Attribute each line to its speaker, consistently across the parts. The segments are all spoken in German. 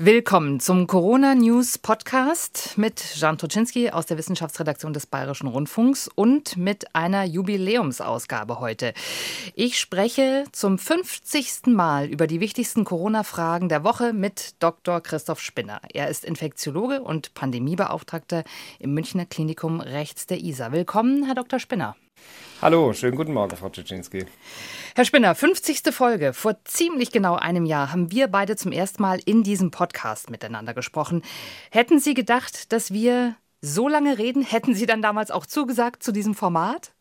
Speaker 1: Willkommen zum Corona News Podcast mit Jan Toczynski aus der Wissenschaftsredaktion des Bayerischen Rundfunks und mit einer Jubiläumsausgabe heute. Ich spreche zum 50. Mal über die wichtigsten Corona-Fragen der Woche mit Dr. Christoph Spinner. Er ist Infektiologe und Pandemiebeauftragter im Münchner Klinikum rechts der ISA. Willkommen, Herr Dr. Spinner.
Speaker 2: Hallo, schönen guten Morgen, Frau Czyczinski.
Speaker 1: Herr Spinner, 50. Folge. Vor ziemlich genau einem Jahr haben wir beide zum ersten Mal in diesem Podcast miteinander gesprochen. Hätten Sie gedacht, dass wir so lange reden? Hätten Sie dann damals auch zugesagt zu diesem Format?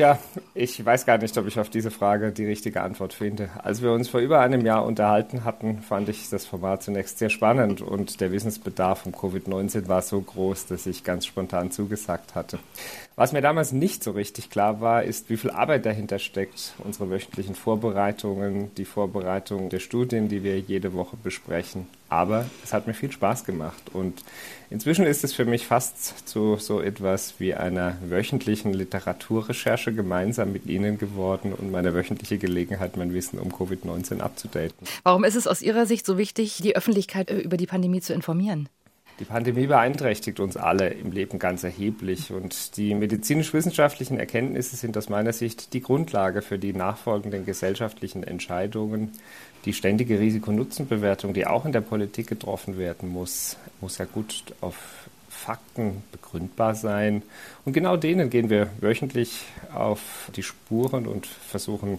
Speaker 2: Tja, ich weiß gar nicht, ob ich auf diese Frage die richtige Antwort finde. Als wir uns vor über einem Jahr unterhalten hatten, fand ich das Format zunächst sehr spannend und der Wissensbedarf um Covid-19 war so groß, dass ich ganz spontan zugesagt hatte. Was mir damals nicht so richtig klar war, ist, wie viel Arbeit dahinter steckt. Unsere wöchentlichen Vorbereitungen, die Vorbereitung der Studien, die wir jede Woche besprechen. Aber es hat mir viel Spaß gemacht und inzwischen ist es für mich fast zu so etwas wie einer wöchentlichen Literaturrecherche gemeinsam mit Ihnen geworden und meine wöchentliche Gelegenheit, mein Wissen um Covid-19 abzudaten.
Speaker 1: Warum ist es aus Ihrer Sicht so wichtig, die Öffentlichkeit äh, über die Pandemie zu informieren?
Speaker 2: Die Pandemie beeinträchtigt uns alle im Leben ganz erheblich und die medizinisch-wissenschaftlichen Erkenntnisse sind aus meiner Sicht die Grundlage für die nachfolgenden gesellschaftlichen Entscheidungen. Die ständige Risiko-Nutzen-Bewertung, die auch in der Politik getroffen werden muss, muss ja gut auf Fakten begründbar sein. Und genau denen gehen wir wöchentlich auf die Spuren und versuchen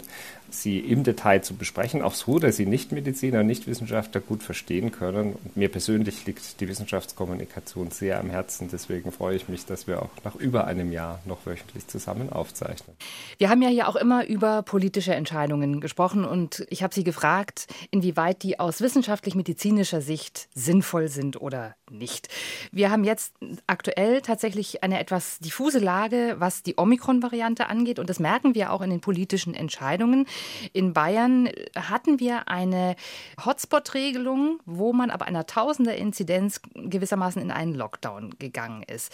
Speaker 2: sie im Detail zu besprechen, auch so, dass sie Nichtmediziner Nichtwissenschaftler gut verstehen können. Und mir persönlich liegt die Wissenschaftskommunikation sehr am Herzen. Deswegen freue ich mich, dass wir auch nach über einem Jahr noch wöchentlich zusammen aufzeichnen.
Speaker 1: Wir haben ja hier auch immer über politische Entscheidungen gesprochen und ich habe Sie gefragt, inwieweit die aus wissenschaftlich-medizinischer Sicht sinnvoll sind oder nicht. Wir haben jetzt aktuell tatsächlich eine etwas diffuse Lage, was die Omikron-Variante angeht und das merken wir auch in den politischen Entscheidungen. In Bayern hatten wir eine Hotspot-Regelung, wo man aber einer Tausender-Inzidenz gewissermaßen in einen Lockdown gegangen ist.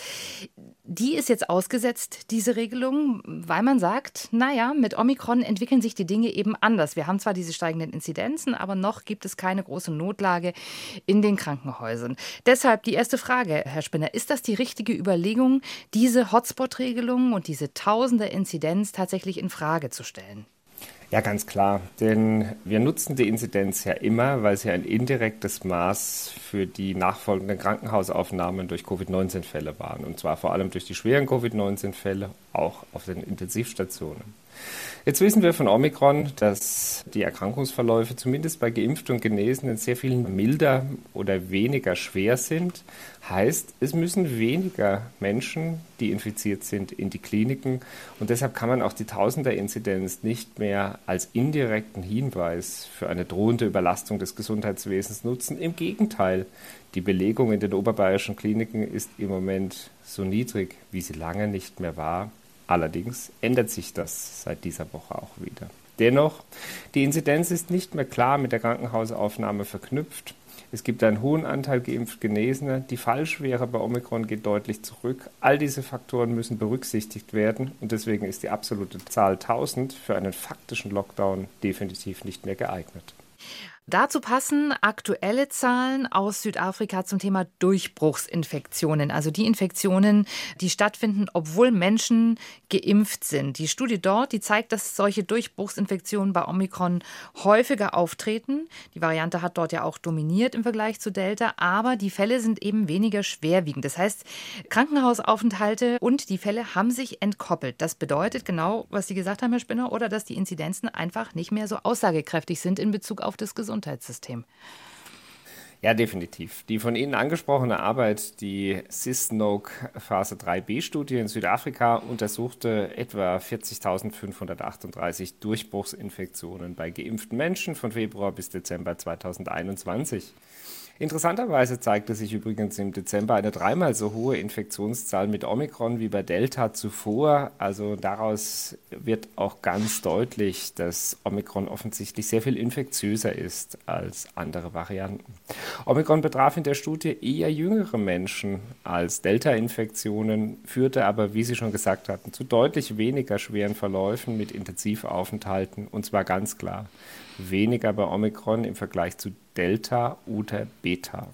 Speaker 1: Die ist jetzt ausgesetzt, diese Regelung, weil man sagt, naja, mit Omikron entwickeln sich die Dinge eben anders. Wir haben zwar diese steigenden Inzidenzen, aber noch gibt es keine große Notlage in den Krankenhäusern. Deshalb die erste Frage, Herr Spinner, ist das die richtige Überlegung, diese Hotspot-Regelung und diese Tausender-Inzidenz tatsächlich in Frage zu stellen?
Speaker 2: Ja, ganz klar. Denn wir nutzen die Inzidenz ja immer, weil sie ein indirektes Maß für die nachfolgenden Krankenhausaufnahmen durch Covid-19-Fälle waren. Und zwar vor allem durch die schweren Covid-19-Fälle, auch auf den Intensivstationen. Jetzt wissen wir von Omikron, dass die Erkrankungsverläufe zumindest bei Geimpften und Genesenen sehr viel milder oder weniger schwer sind. Heißt, es müssen weniger Menschen, die infiziert sind, in die Kliniken. Und deshalb kann man auch die Tausender-Inzidenz nicht mehr als indirekten Hinweis für eine drohende Überlastung des Gesundheitswesens nutzen. Im Gegenteil, die Belegung in den oberbayerischen Kliniken ist im Moment so niedrig, wie sie lange nicht mehr war. Allerdings ändert sich das seit dieser Woche auch wieder. Dennoch, die Inzidenz ist nicht mehr klar mit der Krankenhausaufnahme verknüpft. Es gibt einen hohen Anteil geimpft Genesener. Die Fallschwere bei Omikron geht deutlich zurück. All diese Faktoren müssen berücksichtigt werden und deswegen ist die absolute Zahl 1000 für einen faktischen Lockdown definitiv nicht mehr geeignet.
Speaker 1: Dazu passen aktuelle Zahlen aus Südafrika zum Thema Durchbruchsinfektionen, also die Infektionen, die stattfinden, obwohl Menschen geimpft sind. Die Studie dort, die zeigt, dass solche Durchbruchsinfektionen bei Omikron häufiger auftreten. Die Variante hat dort ja auch dominiert im Vergleich zu Delta, aber die Fälle sind eben weniger schwerwiegend. Das heißt, Krankenhausaufenthalte und die Fälle haben sich entkoppelt. Das bedeutet genau, was Sie gesagt haben, Herr Spinner, oder dass die Inzidenzen einfach nicht mehr so aussagekräftig sind in Bezug auf das Gesundheitswesen. Gesundheitssystem.
Speaker 2: Ja, definitiv. Die von Ihnen angesprochene Arbeit, die CISNOG Phase 3b-Studie in Südafrika, untersuchte etwa 40.538 Durchbruchsinfektionen bei geimpften Menschen von Februar bis Dezember 2021. Interessanterweise zeigte sich übrigens im Dezember eine dreimal so hohe Infektionszahl mit Omikron wie bei Delta zuvor. Also daraus wird auch ganz deutlich, dass Omikron offensichtlich sehr viel infektiöser ist als andere Varianten. Omikron betraf in der Studie eher jüngere Menschen als Delta-Infektionen, führte aber, wie Sie schon gesagt hatten, zu deutlich weniger schweren Verläufen mit Intensivaufenthalten und zwar ganz klar weniger bei Omikron im Vergleich zu Delta oder Beta.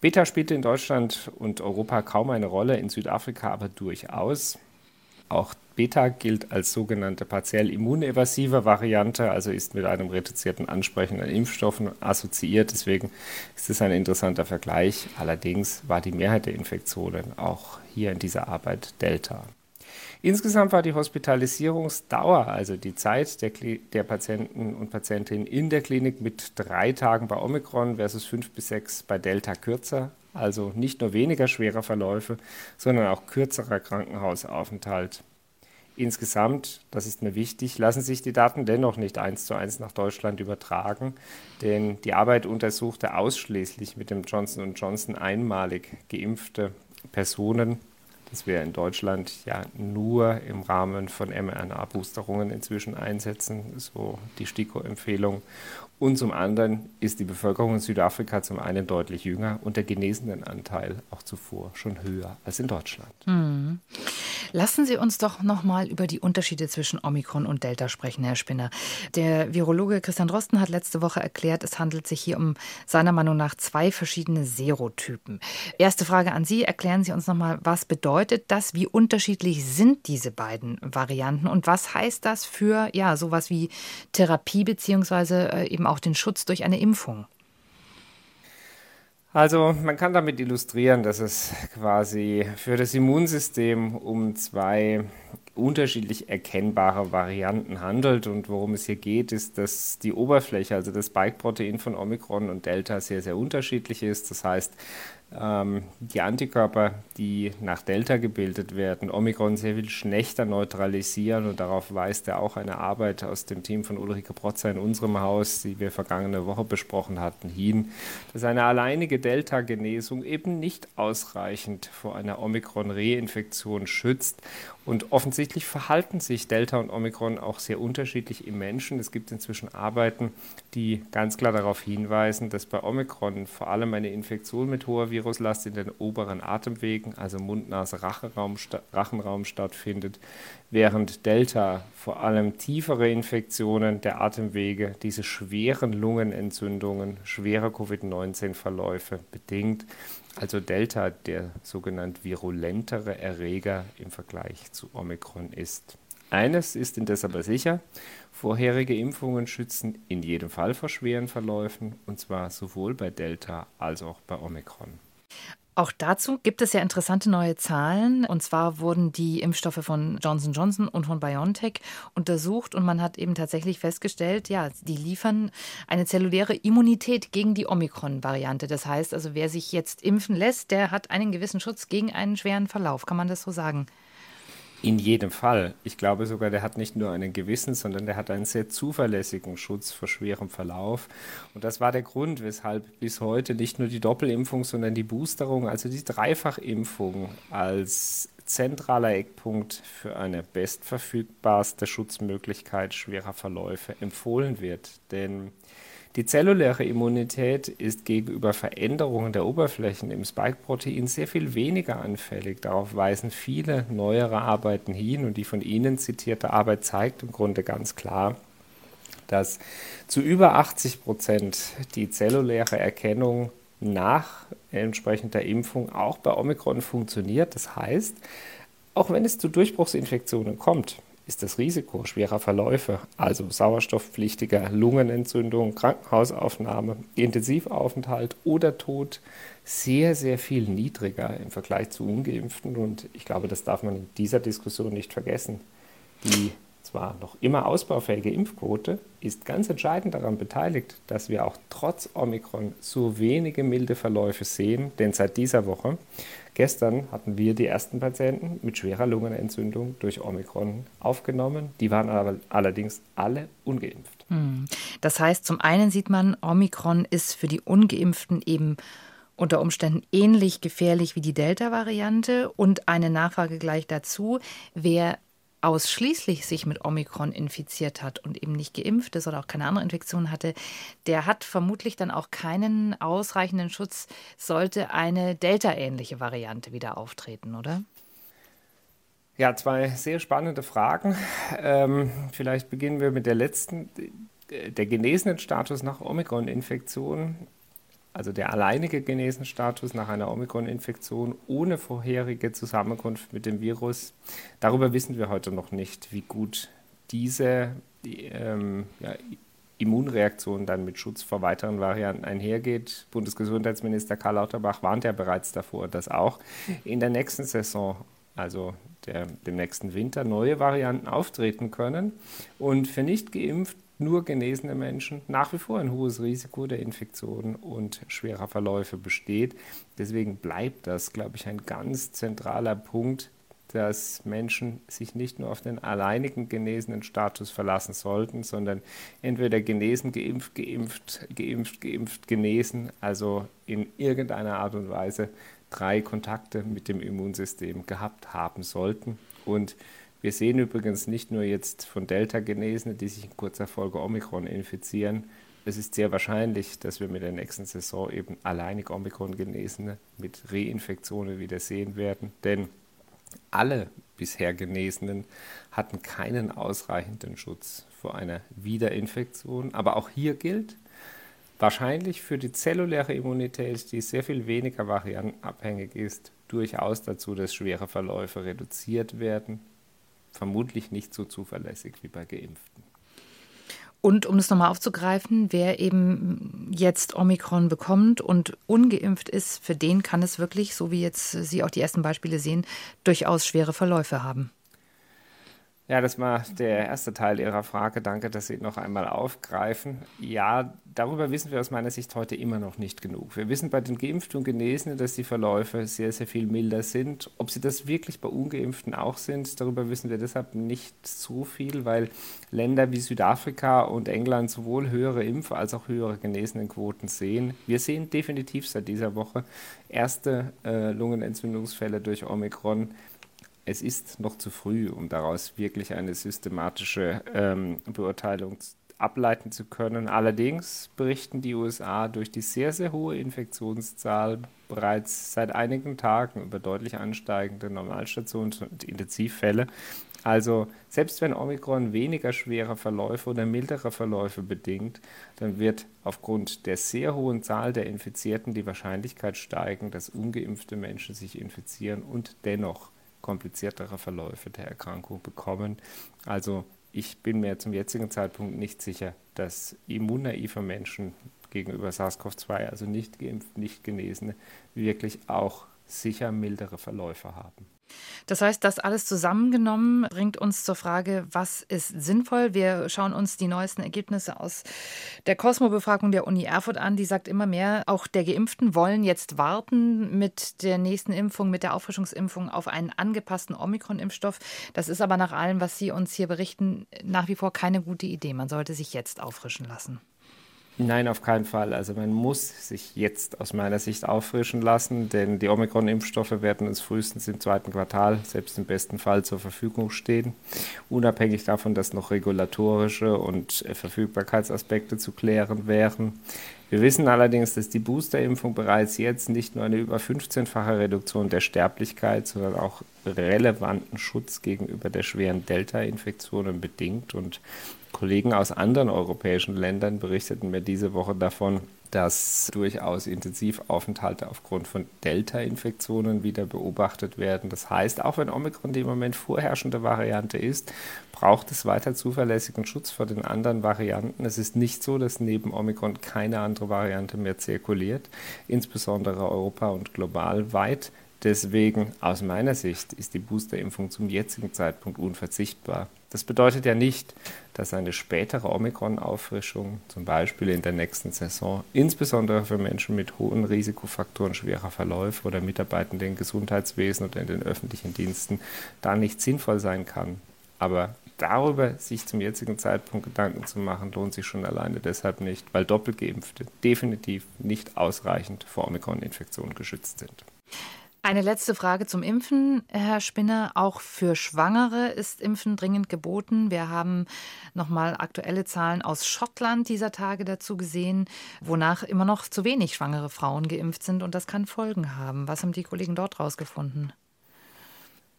Speaker 2: Beta spielte in Deutschland und Europa kaum eine Rolle, in Südafrika aber durchaus. Auch Beta gilt als sogenannte partiell immunevasive Variante, also ist mit einem reduzierten Ansprechen an Impfstoffen assoziiert. Deswegen ist es ein interessanter Vergleich. Allerdings war die Mehrheit der Infektionen auch hier in dieser Arbeit Delta. Insgesamt war die Hospitalisierungsdauer, also die Zeit der, der, Patienten und Patientinnen in der Klinik mit drei Tagen bei Omikron versus fünf bis sechs bei Delta kürzer. Also nicht nur weniger schwerer Verläufe, sondern auch kürzerer Krankenhausaufenthalt. Insgesamt, das ist mir wichtig, lassen sich die Daten dennoch nicht eins zu eins nach Deutschland übertragen, denn die Arbeit untersuchte ausschließlich mit dem Johnson Johnson einmalig geimpfte Personen das wir in Deutschland ja nur im Rahmen von mRNA-Boosterungen inzwischen einsetzen, so die STIKO-Empfehlung. Und zum anderen ist die Bevölkerung in Südafrika zum einen deutlich jünger und der genesenen Anteil auch zuvor schon höher als in Deutschland.
Speaker 1: Mhm. Lassen Sie uns doch noch mal über die Unterschiede zwischen Omikron und Delta sprechen, Herr Spinner. Der Virologe Christian Drosten hat letzte Woche erklärt, es handelt sich hier um seiner Meinung nach zwei verschiedene Serotypen. Erste Frage an Sie: Erklären Sie uns noch mal, was bedeutet das? Wie unterschiedlich sind diese beiden Varianten und was heißt das für ja sowas wie Therapie beziehungsweise äh, eben auch den Schutz durch eine Impfung?
Speaker 2: Also man kann damit illustrieren, dass es quasi für das Immunsystem um zwei unterschiedlich erkennbare Varianten handelt. Und worum es hier geht, ist, dass die Oberfläche, also das Spike-Protein von Omikron und Delta, sehr, sehr unterschiedlich ist. Das heißt, die Antikörper, die nach Delta gebildet werden, Omikron sehr viel schlechter neutralisieren. Und darauf weist ja auch eine Arbeit aus dem Team von Ulrike Protzer in unserem Haus, die wir vergangene Woche besprochen hatten, hin, dass eine alleinige Delta-Genesung eben nicht ausreichend vor einer Omikron-Reinfektion schützt. Und offensichtlich verhalten sich Delta und Omikron auch sehr unterschiedlich im Menschen. Es gibt inzwischen Arbeiten, die ganz klar darauf hinweisen, dass bei Omikron vor allem eine Infektion mit hoher Viruslast in den oberen Atemwegen, also Mund-Nase-Rachenraum stattfindet, während Delta vor allem tiefere Infektionen der Atemwege, diese schweren Lungenentzündungen, schwere Covid-19-Verläufe bedingt. Also Delta der sogenannt virulentere Erreger im Vergleich zu Omikron ist. Eines ist indes aber sicher, vorherige Impfungen schützen in jedem Fall vor schweren Verläufen, und zwar sowohl bei Delta als auch bei Omikron.
Speaker 1: Auch dazu gibt es ja interessante neue Zahlen. Und zwar wurden die Impfstoffe von Johnson Johnson und von BioNTech untersucht und man hat eben tatsächlich festgestellt, ja, die liefern eine zelluläre Immunität gegen die Omikron-Variante. Das heißt also, wer sich jetzt impfen lässt, der hat einen gewissen Schutz gegen einen schweren Verlauf. Kann man das so sagen?
Speaker 2: In jedem Fall. Ich glaube sogar, der hat nicht nur einen gewissen, sondern der hat einen sehr zuverlässigen Schutz vor schwerem Verlauf. Und das war der Grund, weshalb bis heute nicht nur die Doppelimpfung, sondern die Boosterung, also die Dreifachimpfung als zentraler Eckpunkt für eine bestverfügbarste Schutzmöglichkeit schwerer Verläufe empfohlen wird. Denn die zelluläre Immunität ist gegenüber Veränderungen der Oberflächen im Spike-Protein sehr viel weniger anfällig. Darauf weisen viele neuere Arbeiten hin und die von Ihnen zitierte Arbeit zeigt im Grunde ganz klar, dass zu über 80 Prozent die zelluläre Erkennung nach entsprechender Impfung auch bei Omikron funktioniert. Das heißt, auch wenn es zu Durchbruchsinfektionen kommt, ist das Risiko schwerer Verläufe, also sauerstoffpflichtiger Lungenentzündung, Krankenhausaufnahme, Intensivaufenthalt oder Tod sehr, sehr viel niedriger im Vergleich zu ungeimpften. Und ich glaube, das darf man in dieser Diskussion nicht vergessen. Die zwar noch immer ausbaufähige Impfquote ist ganz entscheidend daran beteiligt, dass wir auch trotz Omikron so wenige milde Verläufe sehen, denn seit dieser Woche Gestern hatten wir die ersten Patienten mit schwerer Lungenentzündung durch Omikron aufgenommen. Die waren aber allerdings alle ungeimpft.
Speaker 1: Hm. Das heißt, zum einen sieht man, Omikron ist für die ungeimpften eben unter Umständen ähnlich gefährlich wie die Delta-Variante? Und eine Nachfrage gleich dazu. Wer ausschließlich sich mit Omikron infiziert hat und eben nicht geimpft ist oder auch keine andere Infektion hatte, der hat vermutlich dann auch keinen ausreichenden Schutz, sollte eine Delta-ähnliche Variante wieder auftreten, oder?
Speaker 2: Ja, zwei sehr spannende Fragen. Ähm, vielleicht beginnen wir mit der letzten. Der genesenen Status nach Omikron-Infektion, also der alleinige genesene Status nach einer Omikron-Infektion ohne vorherige Zusammenkunft mit dem Virus, darüber wissen wir heute noch nicht, wie gut diese ähm, ja, Immunreaktion dann mit Schutz vor weiteren Varianten einhergeht. Bundesgesundheitsminister Karl Lauterbach warnt ja bereits davor, dass auch in der nächsten Saison also der, dem nächsten Winter, neue Varianten auftreten können und für nicht geimpft nur genesene Menschen nach wie vor ein hohes Risiko der Infektionen und schwerer Verläufe besteht. Deswegen bleibt das, glaube ich, ein ganz zentraler Punkt, dass Menschen sich nicht nur auf den alleinigen genesenen Status verlassen sollten, sondern entweder genesen, geimpft, geimpft, geimpft, geimpft, genesen, also in irgendeiner Art und Weise drei Kontakte mit dem Immunsystem gehabt haben sollten. Und wir sehen übrigens nicht nur jetzt von Delta-Genesene, die sich in kurzer Folge Omikron infizieren. Es ist sehr wahrscheinlich, dass wir mit der nächsten Saison eben alleinig Omikron-Genesene mit Reinfektionen wieder sehen werden. Denn alle bisher Genesenen hatten keinen ausreichenden Schutz vor einer Wiederinfektion. Aber auch hier gilt, wahrscheinlich für die zelluläre Immunität, die sehr viel weniger variantenabhängig ist, durchaus dazu, dass schwere Verläufe reduziert werden. Vermutlich nicht so zuverlässig wie bei Geimpften.
Speaker 1: Und um es nochmal aufzugreifen, wer eben jetzt Omikron bekommt und ungeimpft ist, für den kann es wirklich, so wie jetzt Sie auch die ersten Beispiele sehen, durchaus schwere Verläufe haben.
Speaker 2: Ja, das war der erste Teil Ihrer Frage. Danke, dass Sie noch einmal aufgreifen. Ja, darüber wissen wir aus meiner Sicht heute immer noch nicht genug. Wir wissen bei den Geimpften und Genesenen, dass die Verläufe sehr, sehr viel milder sind. Ob sie das wirklich bei Ungeimpften auch sind, darüber wissen wir deshalb nicht so viel, weil Länder wie Südafrika und England sowohl höhere Impf- als auch höhere Genesenenquoten sehen. Wir sehen definitiv seit dieser Woche erste äh, Lungenentzündungsfälle durch Omikron es ist noch zu früh, um daraus wirklich eine systematische ähm, Beurteilung ableiten zu können. Allerdings berichten die USA durch die sehr, sehr hohe Infektionszahl bereits seit einigen Tagen über deutlich ansteigende Normalstations- und Intensivfälle. Also selbst wenn Omikron weniger schwere Verläufe oder mildere Verläufe bedingt, dann wird aufgrund der sehr hohen Zahl der Infizierten die Wahrscheinlichkeit steigen, dass ungeimpfte Menschen sich infizieren und dennoch kompliziertere Verläufe der Erkrankung bekommen. Also ich bin mir zum jetzigen Zeitpunkt nicht sicher, dass immunnaive Menschen gegenüber SARS-CoV-2, also nicht geimpft, nicht Genesene, wirklich auch sicher mildere Verläufe haben.
Speaker 1: Das heißt, das alles zusammengenommen bringt uns zur Frage, was ist sinnvoll? Wir schauen uns die neuesten Ergebnisse aus der Cosmo-Befragung der Uni Erfurt an. Die sagt immer mehr, auch der Geimpften wollen jetzt warten mit der nächsten Impfung, mit der Auffrischungsimpfung auf einen angepassten Omikron-Impfstoff. Das ist aber nach allem, was Sie uns hier berichten, nach wie vor keine gute Idee. Man sollte sich jetzt auffrischen lassen.
Speaker 2: Nein, auf keinen Fall. Also man muss sich jetzt aus meiner Sicht auffrischen lassen, denn die Omikron-Impfstoffe werden uns frühestens im zweiten Quartal, selbst im besten Fall, zur Verfügung stehen. Unabhängig davon, dass noch regulatorische und Verfügbarkeitsaspekte zu klären wären. Wir wissen allerdings, dass die Boosterimpfung bereits jetzt nicht nur eine über 15-fache Reduktion der Sterblichkeit, sondern auch relevanten Schutz gegenüber der schweren Delta-Infektionen bedingt. Und Kollegen aus anderen europäischen Ländern berichteten mir diese Woche davon, dass durchaus Intensivaufenthalte aufgrund von Delta-Infektionen wieder beobachtet werden. Das heißt, auch wenn Omikron die im Moment vorherrschende Variante ist, braucht es weiter zuverlässigen Schutz vor den anderen Varianten. Es ist nicht so, dass neben Omikron keine andere Variante mehr zirkuliert, insbesondere Europa und global weit. Deswegen aus meiner Sicht ist die Boosterimpfung zum jetzigen Zeitpunkt unverzichtbar. Das bedeutet ja nicht, dass eine spätere Omikron-Auffrischung, zum Beispiel in der nächsten Saison, insbesondere für Menschen mit hohen Risikofaktoren schwerer Verläufe oder Mitarbeitende im Gesundheitswesen oder in den öffentlichen Diensten, da nicht sinnvoll sein kann. Aber darüber sich zum jetzigen Zeitpunkt Gedanken zu machen, lohnt sich schon alleine deshalb nicht, weil Doppelgeimpfte definitiv nicht ausreichend vor Omikron-Infektionen geschützt sind.
Speaker 1: Eine letzte Frage zum Impfen, Herr Spinner. Auch für Schwangere ist Impfen dringend geboten. Wir haben nochmal aktuelle Zahlen aus Schottland dieser Tage dazu gesehen, wonach immer noch zu wenig schwangere Frauen geimpft sind. Und das kann Folgen haben. Was haben die Kollegen dort rausgefunden?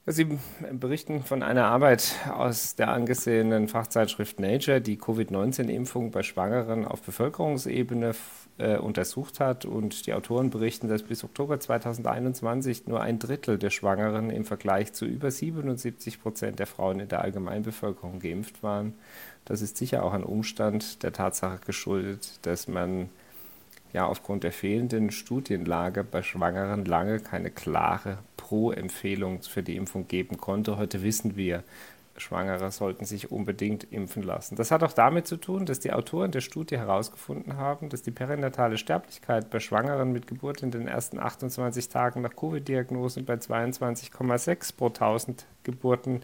Speaker 2: Sie berichten von einer Arbeit aus der angesehenen Fachzeitschrift Nature, die Covid-19-Impfung bei Schwangeren auf Bevölkerungsebene äh, untersucht hat. Und die Autoren berichten, dass bis Oktober 2021 nur ein Drittel der Schwangeren im Vergleich zu über 77 Prozent der Frauen in der Allgemeinbevölkerung geimpft waren. Das ist sicher auch ein Umstand der Tatsache geschuldet, dass man ja aufgrund der fehlenden Studienlage bei Schwangeren lange keine klare Pro-Empfehlung für die Impfung geben konnte. Heute wissen wir, Schwangere sollten sich unbedingt impfen lassen. Das hat auch damit zu tun, dass die Autoren der Studie herausgefunden haben, dass die perinatale Sterblichkeit bei Schwangeren mit Geburt in den ersten 28 Tagen nach Covid-Diagnosen bei 22,6 pro 1000 Geburten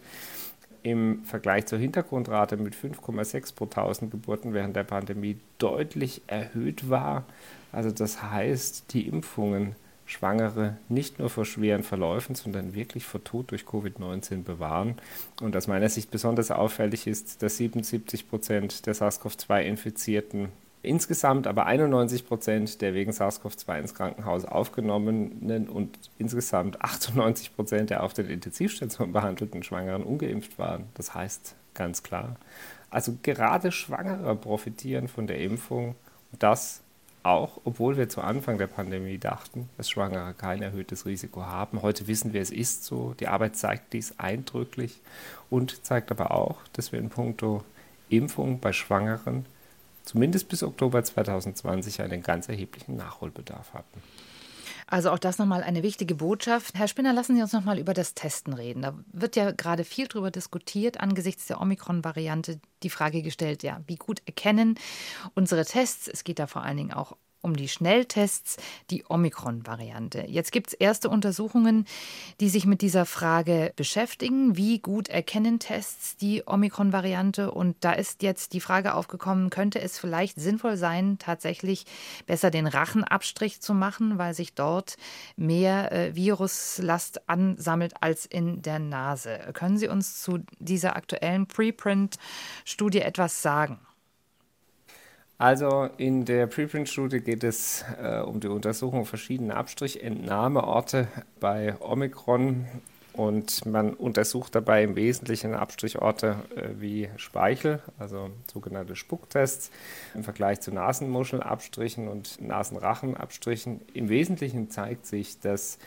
Speaker 2: im Vergleich zur Hintergrundrate mit 5,6 pro 1000 Geburten während der Pandemie deutlich erhöht war. Also das heißt, die Impfungen Schwangere nicht nur vor schweren Verläufen, sondern wirklich vor Tod durch Covid-19 bewahren. Und aus meiner Sicht besonders auffällig ist, dass 77 Prozent der SARS-CoV-2-Infizierten insgesamt aber 91 Prozent der wegen SARS-CoV-2 ins Krankenhaus aufgenommenen und insgesamt 98 Prozent der auf den Intensivstationen behandelten Schwangeren ungeimpft waren. Das heißt ganz klar, also gerade Schwangere profitieren von der Impfung. Und das auch, obwohl wir zu Anfang der Pandemie dachten, dass Schwangere kein erhöhtes Risiko haben. Heute wissen wir, es ist so. Die Arbeit zeigt dies eindrücklich und zeigt aber auch, dass wir in puncto Impfung bei Schwangeren zumindest bis Oktober 2020 einen ganz erheblichen Nachholbedarf hatten.
Speaker 1: Also auch das nochmal eine wichtige Botschaft. Herr Spinner, lassen Sie uns nochmal über das Testen reden. Da wird ja gerade viel darüber diskutiert, angesichts der Omikron-Variante die Frage gestellt, ja, wie gut erkennen unsere Tests, es geht da vor allen Dingen auch um die Schnelltests die Omikron-Variante. Jetzt gibt es erste Untersuchungen, die sich mit dieser Frage beschäftigen. Wie gut erkennen Tests die Omikron-Variante? Und da ist jetzt die Frage aufgekommen, könnte es vielleicht sinnvoll sein, tatsächlich besser den Rachenabstrich zu machen, weil sich dort mehr äh, Viruslast ansammelt als in der Nase. Können Sie uns zu dieser aktuellen Preprint-Studie etwas sagen?
Speaker 2: Also in der Preprint-Studie geht es äh, um die Untersuchung verschiedener Abstrichentnahmeorte bei Omikron und man untersucht dabei im Wesentlichen Abstrichorte äh, wie Speichel, also sogenannte Spucktests, im Vergleich zu Nasenmuschelabstrichen und Nasenrachenabstrichen. Im Wesentlichen zeigt sich, dass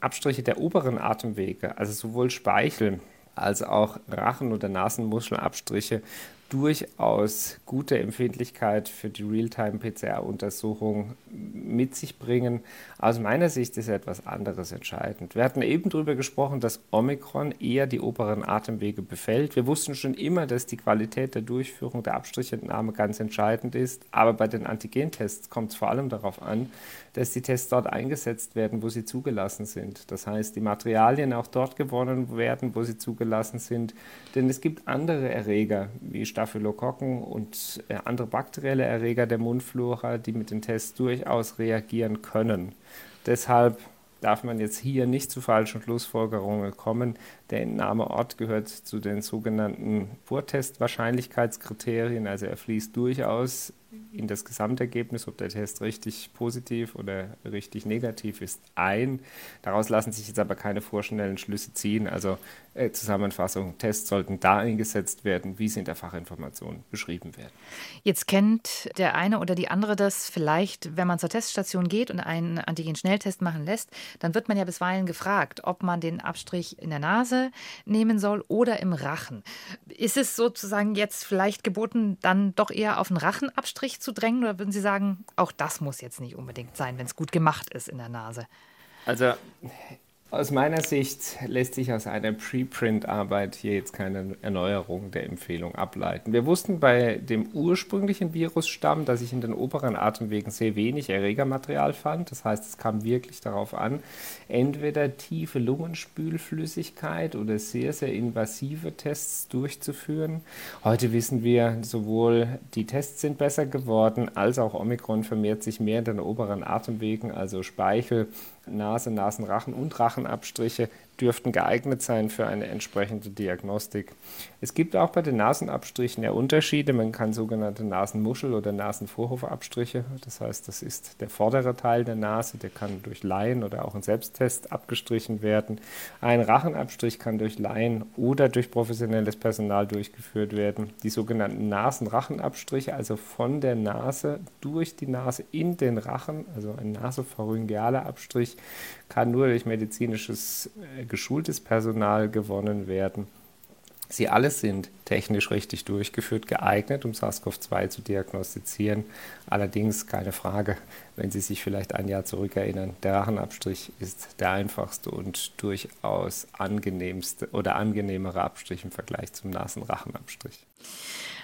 Speaker 2: Abstriche der oberen Atemwege, also sowohl Speichel als auch Rachen- oder Nasenmuschelabstriche durchaus gute Empfindlichkeit für die Realtime-PCR-Untersuchung mit sich bringen. Aus meiner Sicht ist etwas anderes entscheidend. Wir hatten eben darüber gesprochen, dass Omikron eher die oberen Atemwege befällt. Wir wussten schon immer, dass die Qualität der Durchführung der Abstrichentnahme ganz entscheidend ist. Aber bei den Antigentests kommt es vor allem darauf an, dass die Tests dort eingesetzt werden, wo sie zugelassen sind. Das heißt, die Materialien auch dort gewonnen werden, wo sie zugelassen sind. Denn es gibt andere Erreger wie Staphylokokken und äh, andere bakterielle Erreger der Mundflora, die mit den Tests durchaus reagieren können. Deshalb darf man jetzt hier nicht zu falschen Schlussfolgerungen kommen. Der Entnahmeort gehört zu den sogenannten Vortestwahrscheinlichkeitskriterien, also er fließt durchaus in das Gesamtergebnis, ob der Test richtig positiv oder richtig negativ ist, ein. Daraus lassen sich jetzt aber keine vorschnellen Schlüsse ziehen. Also äh, Zusammenfassung, Tests sollten da eingesetzt werden, wie sie in der Fachinformation beschrieben werden.
Speaker 1: Jetzt kennt der eine oder die andere das vielleicht, wenn man zur Teststation geht und einen Antigen-Schnelltest machen lässt, dann wird man ja bisweilen gefragt, ob man den Abstrich in der Nase nehmen soll oder im Rachen. Ist es sozusagen jetzt vielleicht geboten, dann doch eher auf den Rachenabstrich zu drängen oder würden Sie sagen, auch das muss jetzt nicht unbedingt sein, wenn es gut gemacht ist in der Nase?
Speaker 2: Also Aus meiner Sicht lässt sich aus einer Preprint-Arbeit hier jetzt keine Erneuerung der Empfehlung ableiten. Wir wussten bei dem ursprünglichen Virusstamm, dass ich in den oberen Atemwegen sehr wenig Erregermaterial fand. Das heißt, es kam wirklich darauf an, entweder tiefe Lungenspülflüssigkeit oder sehr, sehr invasive Tests durchzuführen. Heute wissen wir, sowohl die Tests sind besser geworden, als auch Omikron vermehrt sich mehr in den oberen Atemwegen, also Speichel, Nase, Nasenrachen und Rachenabstriche dürften geeignet sein für eine entsprechende Diagnostik. Es gibt auch bei den Nasenabstrichen ja Unterschiede. Man kann sogenannte Nasenmuschel- oder Nasenvorhofabstriche, das heißt, das ist der vordere Teil der Nase, der kann durch Laien oder auch in Selbsttest abgestrichen werden. Ein Rachenabstrich kann durch Laien oder durch professionelles Personal durchgeführt werden. Die sogenannten Nasenrachenabstriche, also von der Nase durch die Nase in den Rachen, also ein nasopharyngealer Abstrich, kann nur durch medizinisches äh, geschultes Personal gewonnen werden. Sie alle sind technisch richtig durchgeführt, geeignet, um SARS-CoV-2 zu diagnostizieren. Allerdings keine Frage, wenn Sie sich vielleicht ein Jahr zurückerinnern, der Rachenabstrich ist der einfachste und durchaus angenehmste oder angenehmere Abstrich im Vergleich zum Nasenrachenabstrich.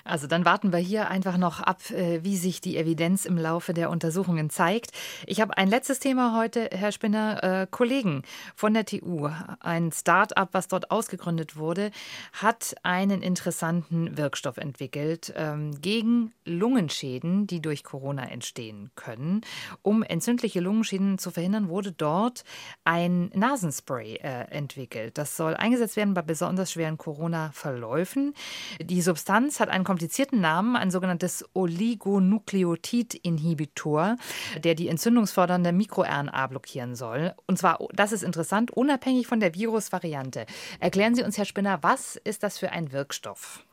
Speaker 1: Also dann warten wir hier einfach noch ab, äh, wie sich die Evidenz im Laufe der Untersuchungen zeigt. Ich habe ein letztes Thema heute, Herr Spinner. Äh, Kollegen von der TU, ein Start-up, was dort ausgegründet wurde, hat einen interessanten Wirkstoff entwickelt ähm, gegen Lungenschäden, die durch Corona entstehen können. Um entzündliche Lungenschäden zu verhindern, wurde dort ein Nasenspray äh, entwickelt. Das soll eingesetzt werden bei besonders schweren Corona-Verläufen. Die Substanz hat einen komplizierten Namen, ein sogenanntes Oligonukleotid-Inhibitor, der die entzündungsfördernde MikroRNA blockieren soll. Und zwar, das ist interessant, unabhängig von der Virusvariante. Erklären Sie uns, Herr Spinner, was ist das für ein Wirkstoff?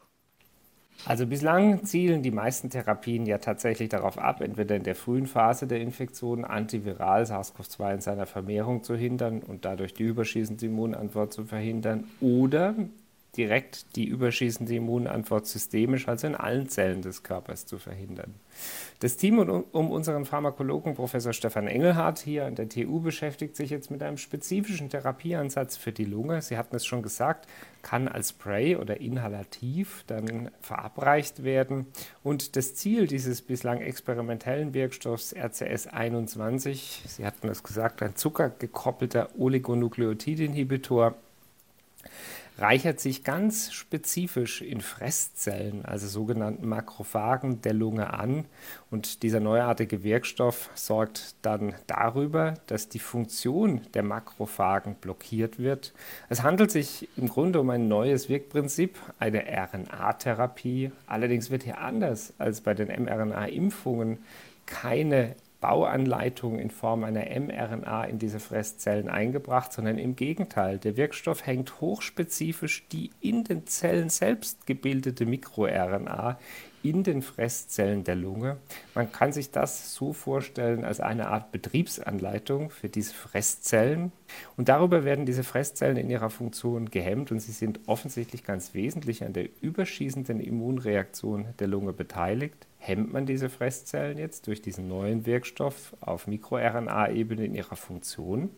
Speaker 2: Also bislang zielen die meisten Therapien ja tatsächlich darauf ab, entweder in der frühen Phase der Infektion antiviral SARS-CoV-2 in seiner Vermehrung zu hindern und dadurch die überschießende Immunantwort zu verhindern oder direkt die überschießende Immunantwort systemisch, also in allen Zellen des Körpers, zu verhindern. Das Team um unseren Pharmakologen Professor Stefan Engelhardt hier an der TU beschäftigt sich jetzt mit einem spezifischen Therapieansatz für die Lunge. Sie hatten es schon gesagt, kann als Spray oder inhalativ dann verabreicht werden. Und das Ziel dieses bislang experimentellen Wirkstoffs RCS 21, Sie hatten es gesagt, ein zuckergekoppelter Oligonukleotidinhibitor, reichert sich ganz spezifisch in Fresszellen, also sogenannten Makrophagen der Lunge an. Und dieser neuartige Wirkstoff sorgt dann darüber, dass die Funktion der Makrophagen blockiert wird. Es handelt sich im Grunde um ein neues Wirkprinzip, eine RNA-Therapie. Allerdings wird hier anders als bei den mRNA-Impfungen keine Bauanleitung in Form einer mRNA in diese Fresszellen eingebracht, sondern im Gegenteil. Der Wirkstoff hängt hochspezifisch die in den Zellen selbst gebildete MikroRNA in den Fresszellen der Lunge. Man kann sich das so vorstellen als eine Art Betriebsanleitung für diese Fresszellen. Und darüber werden diese Fresszellen in ihrer Funktion gehemmt und sie sind offensichtlich ganz wesentlich an der überschießenden Immunreaktion der Lunge beteiligt hemmt man diese Fresszellen jetzt durch diesen neuen Wirkstoff auf MikroRNA-Ebene in ihrer Funktion,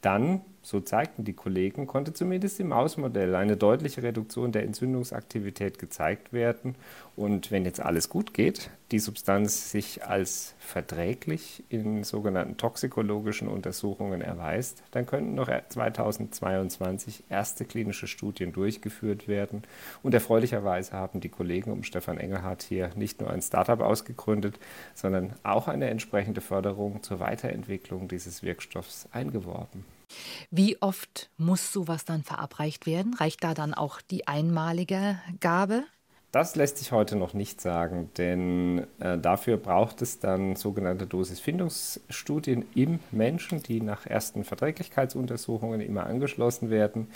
Speaker 2: dann, so zeigten die Kollegen, konnte zumindest im Mausmodell eine deutliche Reduktion der Entzündungsaktivität gezeigt werden. Und wenn jetzt alles gut geht, die Substanz sich als verträglich in sogenannten toxikologischen Untersuchungen erweist, dann könnten noch 2022 erste klinische Studien durchgeführt werden. Und erfreulicherweise haben die Kollegen um Stefan Engelhardt hier nicht nur ein Startup ausgegründet, sondern auch eine entsprechende Förderung zur Weiterentwicklung dieses Wirkstoffs eingeworben.
Speaker 1: Wie oft muss sowas dann verabreicht werden? Reicht da dann auch die einmalige Gabe?
Speaker 2: Das lässt sich heute noch nicht sagen, denn äh, dafür braucht es dann sogenannte Dosisfindungsstudien im Menschen, die nach ersten Verträglichkeitsuntersuchungen immer angeschlossen werden.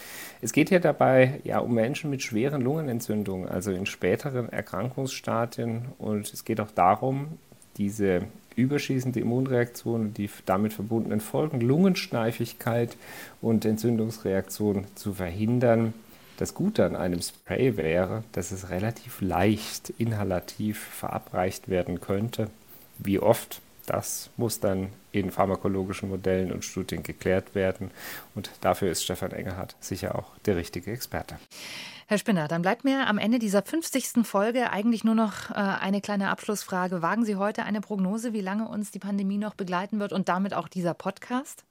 Speaker 2: Es geht hier dabei ja um Menschen mit schweren Lungenentzündungen, also in späteren Erkrankungsstadien. Und es geht auch darum, diese überschießende Immunreaktion und die damit verbundenen Folgen, Lungensteifigkeit und Entzündungsreaktion zu verhindern. Das Gute an einem Spray wäre, dass es relativ leicht inhalativ verabreicht werden könnte. Wie oft Das muss dann in pharmakologischen Modellen und Studien geklärt werden. Und dafür ist Stefan Engelhardt sicher auch der richtige Experte.
Speaker 1: Herr Spinner, dann bleibt mir am Ende dieser 50. Folge eigentlich nur noch äh, eine kleine Abschlussfrage. Wagen Sie heute eine Prognose, wie lange uns die Pandemie noch begleiten wird und damit auch dieser Podcast?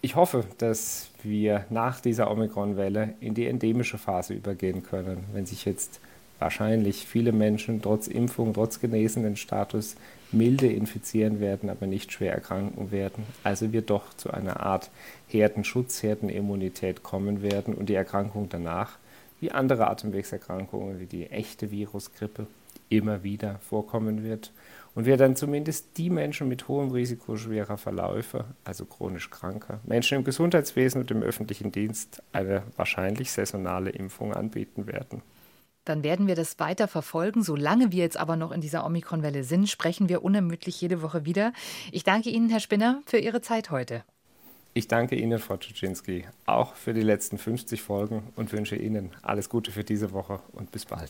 Speaker 2: Ich hoffe, dass wir nach dieser Omikron-Welle in die endemische Phase übergehen können, wenn sich jetzt wahrscheinlich viele Menschen trotz Impfung, trotz genesenen Status milde infizieren werden, aber nicht schwer erkranken werden. Also wir doch zu einer Art Herdenschutz, Herdenimmunität kommen werden und die Erkrankung danach, wie andere Atemwegserkrankungen, wie die echte Virusgrippe, immer wieder vorkommen wird. Und wir dann zumindest die Menschen mit hohem Risiko schwerer Verläufe, also chronisch Kranker, Menschen im Gesundheitswesen und im öffentlichen Dienst eine wahrscheinlich saisonale Impfung anbieten werden.
Speaker 1: Dann werden wir das weiter verfolgen. Solange wir jetzt aber noch in dieser Omikron-Welle sind, sprechen wir unermüdlich jede Woche wieder. Ich danke Ihnen, Herr Spinner, für Ihre Zeit heute.
Speaker 2: Ich danke Ihnen, Frau Czuczynski, auch für die letzten 50 Folgen und wünsche Ihnen alles Gute für diese Woche und bis bald.